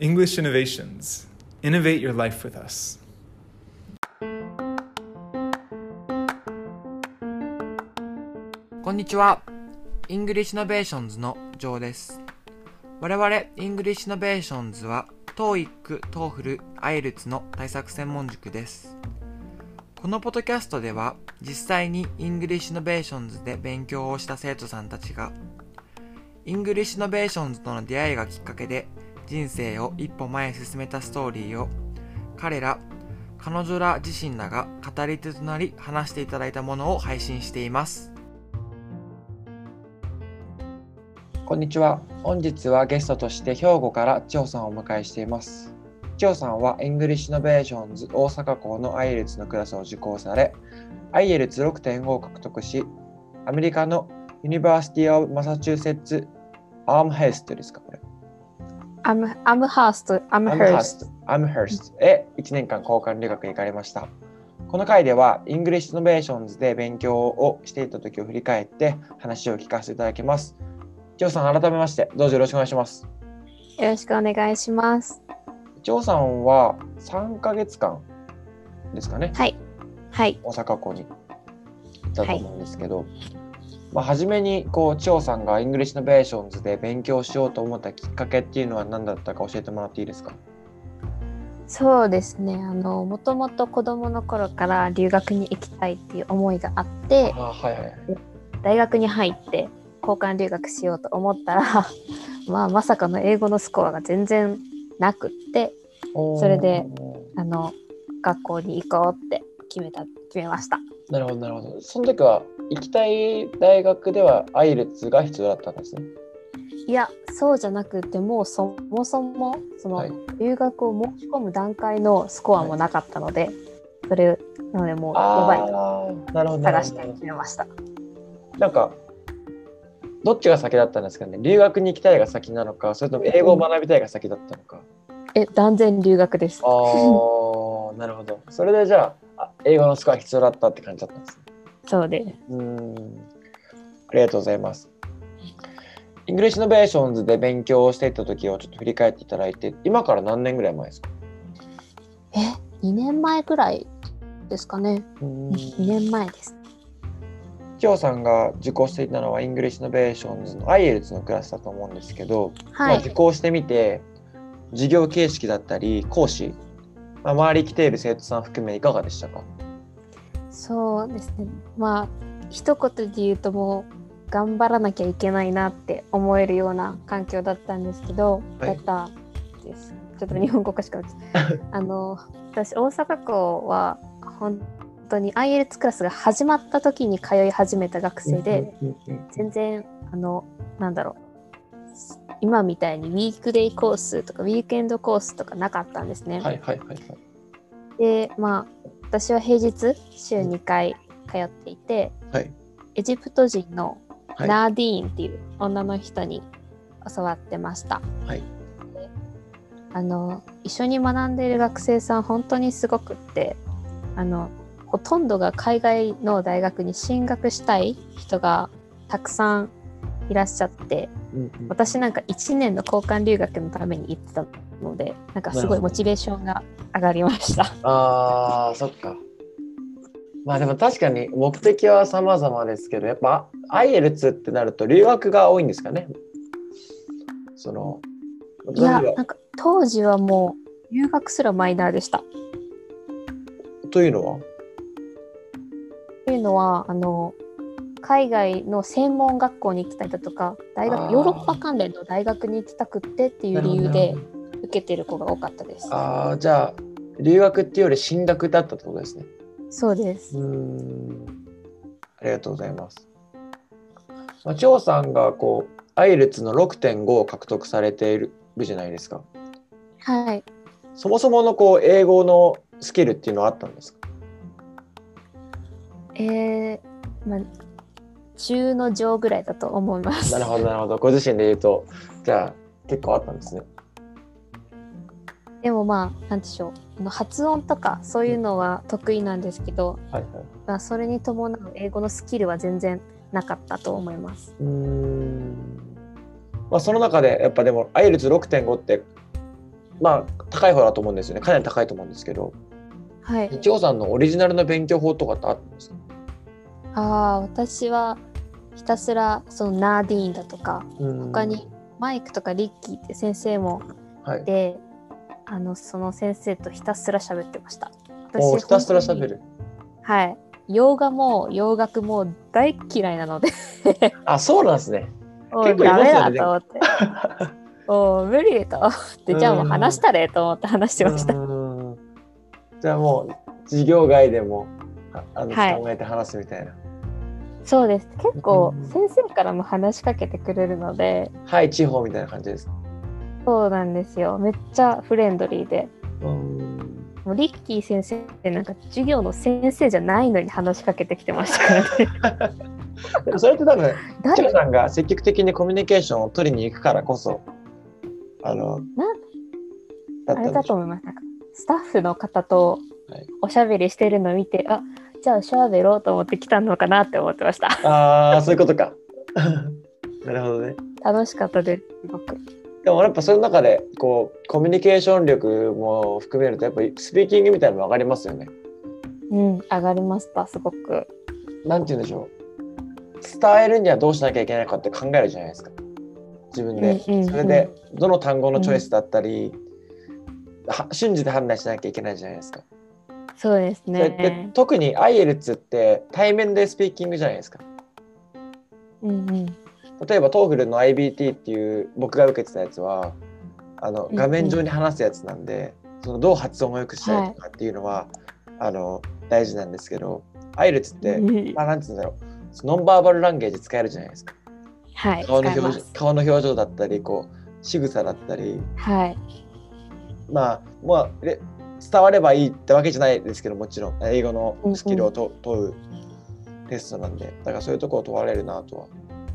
English Innovations. Innovate your life with us. こんにちは。 English Innovations のジョーです。我々、 English Innovations は、TOEIC、TOEFL、IELTS の対策専門塾です。このポッドキャストでは、実際に English Innovations で勉強をした生徒さんたちが、English Innovations との出会いがきっかけで、人生を一歩前へ進めたストーリーを、彼ら、彼女ら自身らが語り手となり話していただいたものを配信しています。こんにちは。本日はゲストとして兵庫から千穂さんをお迎えしています。千穂さんは English Innovations 大阪校の IELTS のクラスを受講され、IELTS6.5 を獲得し、アメリカの University of Massachusetts Amherst ですか、これ。アムアムハースト、アムハースト。アムハーストへ1年間交換留学へ行かれました。この回では、 English Innovations で勉強をしていた時を振り返って話を聞かせていただきます。千穂さん、改めまして、どうぞよろしくお願いします。よろしくお願いします。千穂さんは3ヶ月間ですかね、はい。はい。大阪校に行ったと思うんですけど、まあ、初めにこう千穂さんが English Innovations で勉強しようと思ったきっかけっていうのは何だったか教えてもらっていいですか？そうですね。あの、もともと子供の頃から留学に行きたいっていう思いがあって、あはいはいはい。大学に入って交換留学しようと思ったら、まあ、まさかの英語のスコアが全然なくって、それであの、学校に行こうって決めた、決めました。なるほどなるほど。その時は行きたい大学では IELTS が必要だったんですね。いや、そうじゃなくて、もうそもそも、その、はい留学を申し込む段階のスコアもなかったので、それなのでもうやばいと探して。決めました。なんか、どっちが先だったんですかね？留学に行きたいが先なのか、それとも英語を学びたいが先だったのか。え、断然留学です。ああ、なるほど。それでじゃあ、あ英語のスコア必要だったって感じだったんですね。そうでうーん。ありがとうございます。 English Innovations で勉強をしていた時をちょっと振り返っていただいて、今から何年ぐらい前ですか？す。え、2年前ぐらいですかね。うーん2年前です。千穂さんが受講していたのは English Innovations の IELTS のクラスだと思うんですけど、まはいあ受。講してみて授業形式だったり講師、まあ、周り来ている生徒さん含めいかがでしたか？そうですね。まあ、一言で言うともう、頑張らなきゃいけないなって思えるような環境だったんですけど、はいだったです。ちょっと日本語おかし あの私大阪校は本当に IELTS クラスが始まった時に通い始めた学生で、全然あのなんだろう今みたいにウィークデイコースとかウィークエンドコースとかなかったんですね。はいはいはいはい。でまあ私は平日週2回通っていて、はい。エジプト人のはい。ナーディーンっていう女の人に教わってました。はい。であの一緒に学んでいる学生さん本当にすごくってあのほとんどが海外の大学に進学したい人がたくさんいらっしゃってうんうん私なんか1年の交換留学のために行ってたのでなんかすごいモチベーションが上がりました。あーそっか。まあでも確かに目的は様々ですけどやっぱ IELTS ってなると留学が多いんですかね？そのいやなんか当時はもう留学すらマイナーでした。というのは？というのはあの海外の専門学校に行きたいだとか大学ヨーロッパ関連の大学に行きたくってっていう理由なで受けてる子が多かったです。ああじゃあ留学っていうより進学だったってことですね。そうです。うーんありがとうございます。まあ、張さんがこう、アイルツの6.5を獲得されているじゃないですか。はい。そもそものこう英語のスキルっていうのはあったんですか？えー、まあ中の上ぐらいだと思います。なるほど、なるほど。ご自身で言うと、じゃあ結構あったんですね。でもまあなんでしょう発音とかそういうのは得意なんですけど、はいはい。まあ、それに伴う英語のスキルは全然なかったと思います。うーん。まあその中でやっぱでもアイルツ6.5ってまあ高い方だと思うんですよねかなり高いと思うんですけどはい。千穂さんのオリジナルの勉強法とかってあったんですか？ああ、私はひたすらそのナーディーンだとか、他にマイクとかリッキーって先生もはい。いて、あのその先生とひたすら喋ってました。おひたすら喋る。はい。洋画も洋楽も大嫌いなので、あそうなんですね。結構いますよねダメだと思って。おう無理と思って、じゃあもう話したれと思って話してました。うん。じゃあもう授業外でもああのはい。考えて話すみたいなそうです。結構うん先生からも話しかけてくれるので、はい地方みたいな感じですか？そうなんですよ。めっちゃフレンドリーで。うんもうリッキー先生ってなんか授業の先生じゃないのに話しかけてきてましたからね。それって多分千 誰穂さんが積極的にコミュニケーションを取りに行くからこそあのだあれだと思います。スタッフの方とはいおしゃべりしてるのを見て、あじゃあしゃべろうと思って来たのかなって思ってました。ああそういうことか。なるほどね。楽しかったです、すごく。でもやっぱその中でこうコミュニケーション力も含めるとやっぱりスピーキングみたいなのも上がりますよね。うん、上がりました、すごく。なんて言うんでしょう。伝えるにはどうしなきゃいけないかって考えるじゃないですか。自分で、うんうんうん。それでどの単語のチョイスだったり、は瞬時で判断しなきゃいけないじゃないですか、そうですね。特に IELTS って対面でスピーキングじゃないですかうんうん。例えば TOEFL の IBT っていう僕が受けてたやつはあのうんうん画面上に話すやつなんで、そのどう発音を良くしたりとかっていうのは、あの大事なんですけど IELTS って、うんまあ、なんて言うんだろうノンバーバルランゲージ使えるじゃないですかはい、顔の。表情顔の表情だったりこう仕草だったりはい。まあまあれ伝わればいいってわけじゃないですけどもちろん英語のスキルをと、問うテストなんでだからそういうところを問われるなとは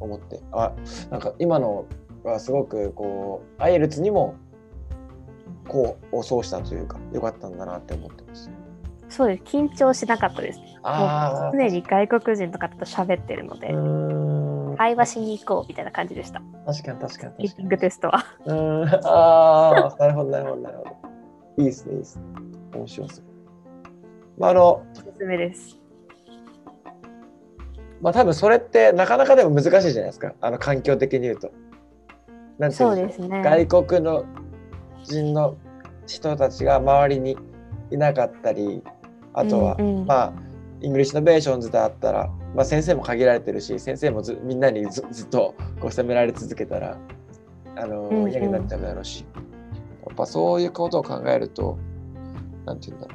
思ってあなんか今のはすごくこう IELTS にもこうをそうしたというか良かったんだなって思ってます。そうです。緊張しなかったです。あ常に外国人の方と喋ってるので、会話しに行こうみたいな感じでした。確かに確かに確かにリーディングテストは。うーんああ、なるほど、なるほど、なるほど。いいですね、いいですね。面白そう。まあ、あの、おすすめです。まあ、多分それってなかなかでも難しいじゃないですか。あの環境的に言うと。なんていそううんですね。外国の人の人たちが周りにいなかったり、あとは、うんうんまあ、イングリッシュノベーションズであったら、まあ、先生も限られてるし、先生もずみんなにずずっとこう責められ続けたら、あの、うんうん嫌になっちゃうだろうし、やっぱそういうことを考えると、なんて言うんだろ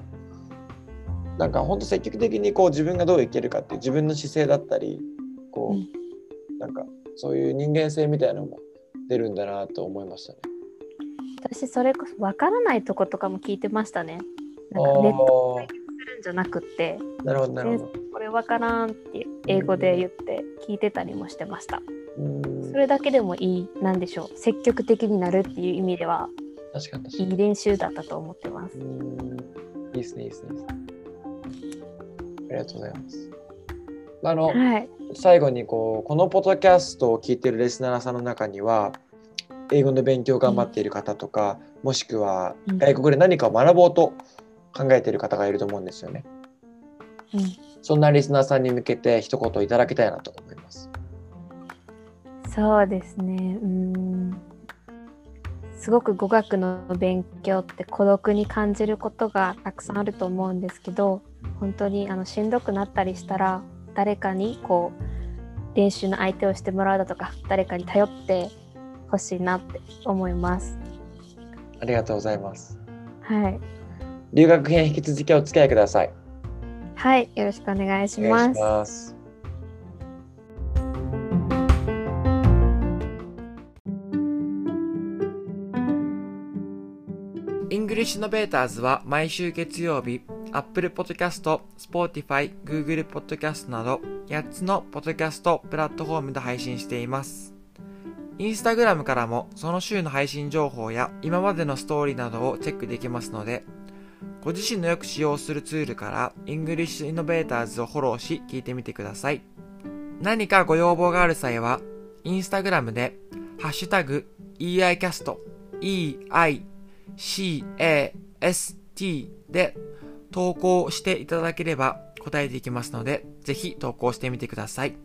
う。なんか本当積極的にこう自分がどう生きるかっていう自分の姿勢だったり、こう、うんなんかそういう人間性みたいなのも出るんだなと思いましたね。私それこそわからないとことかも聞いてましたね。なんかネットでするんじゃなくって、なるほどなるほど。これわからんって英語で言って聞いてたりもしてました。うんそれだけでもいい、なんでしょう、積極的になるっていう意味では確かにいい。練習だったと思ってますいいですね、いいですね。ありがとうございます。あの、はい。最後にこうこのポッドキャストを聞いてるレスナーさんの中には英語の勉強を頑張っている方とか、もしくはうん外国で何かを学ぼうと考えている方がいると思うんですよね。うんそんなリスナーさんに向けて一言いただきたいなと思います。そうですね。うーん。すごく語学の勉強って孤独に感じることがたくさんあると思うんですけど、本当にあのしんどくなったりしたら、誰かにこう練習の相手をしてもらうだとか、誰かに頼ってほしいなって思います。ありがとうございます。はい。留学編引き続きお付き合いください。はい。よろしくお願いしお願いします。 English Innovators は毎週月曜日、Apple Podcast、Spotify、Google Podcast など8つのポッドキャストプラットフォームで配信しています。インスタグラムからもその週の配信情報や今までのストーリーなどをチェックできますので、ご自身のよく使用するツールから English Innovators をフォローし聞いてみてください。何かご要望がある際は、インスタグラムで、ハッシュタグ、EICAST、EI cast で投稿していただければ答えていきますので、ぜひ投稿してみてください。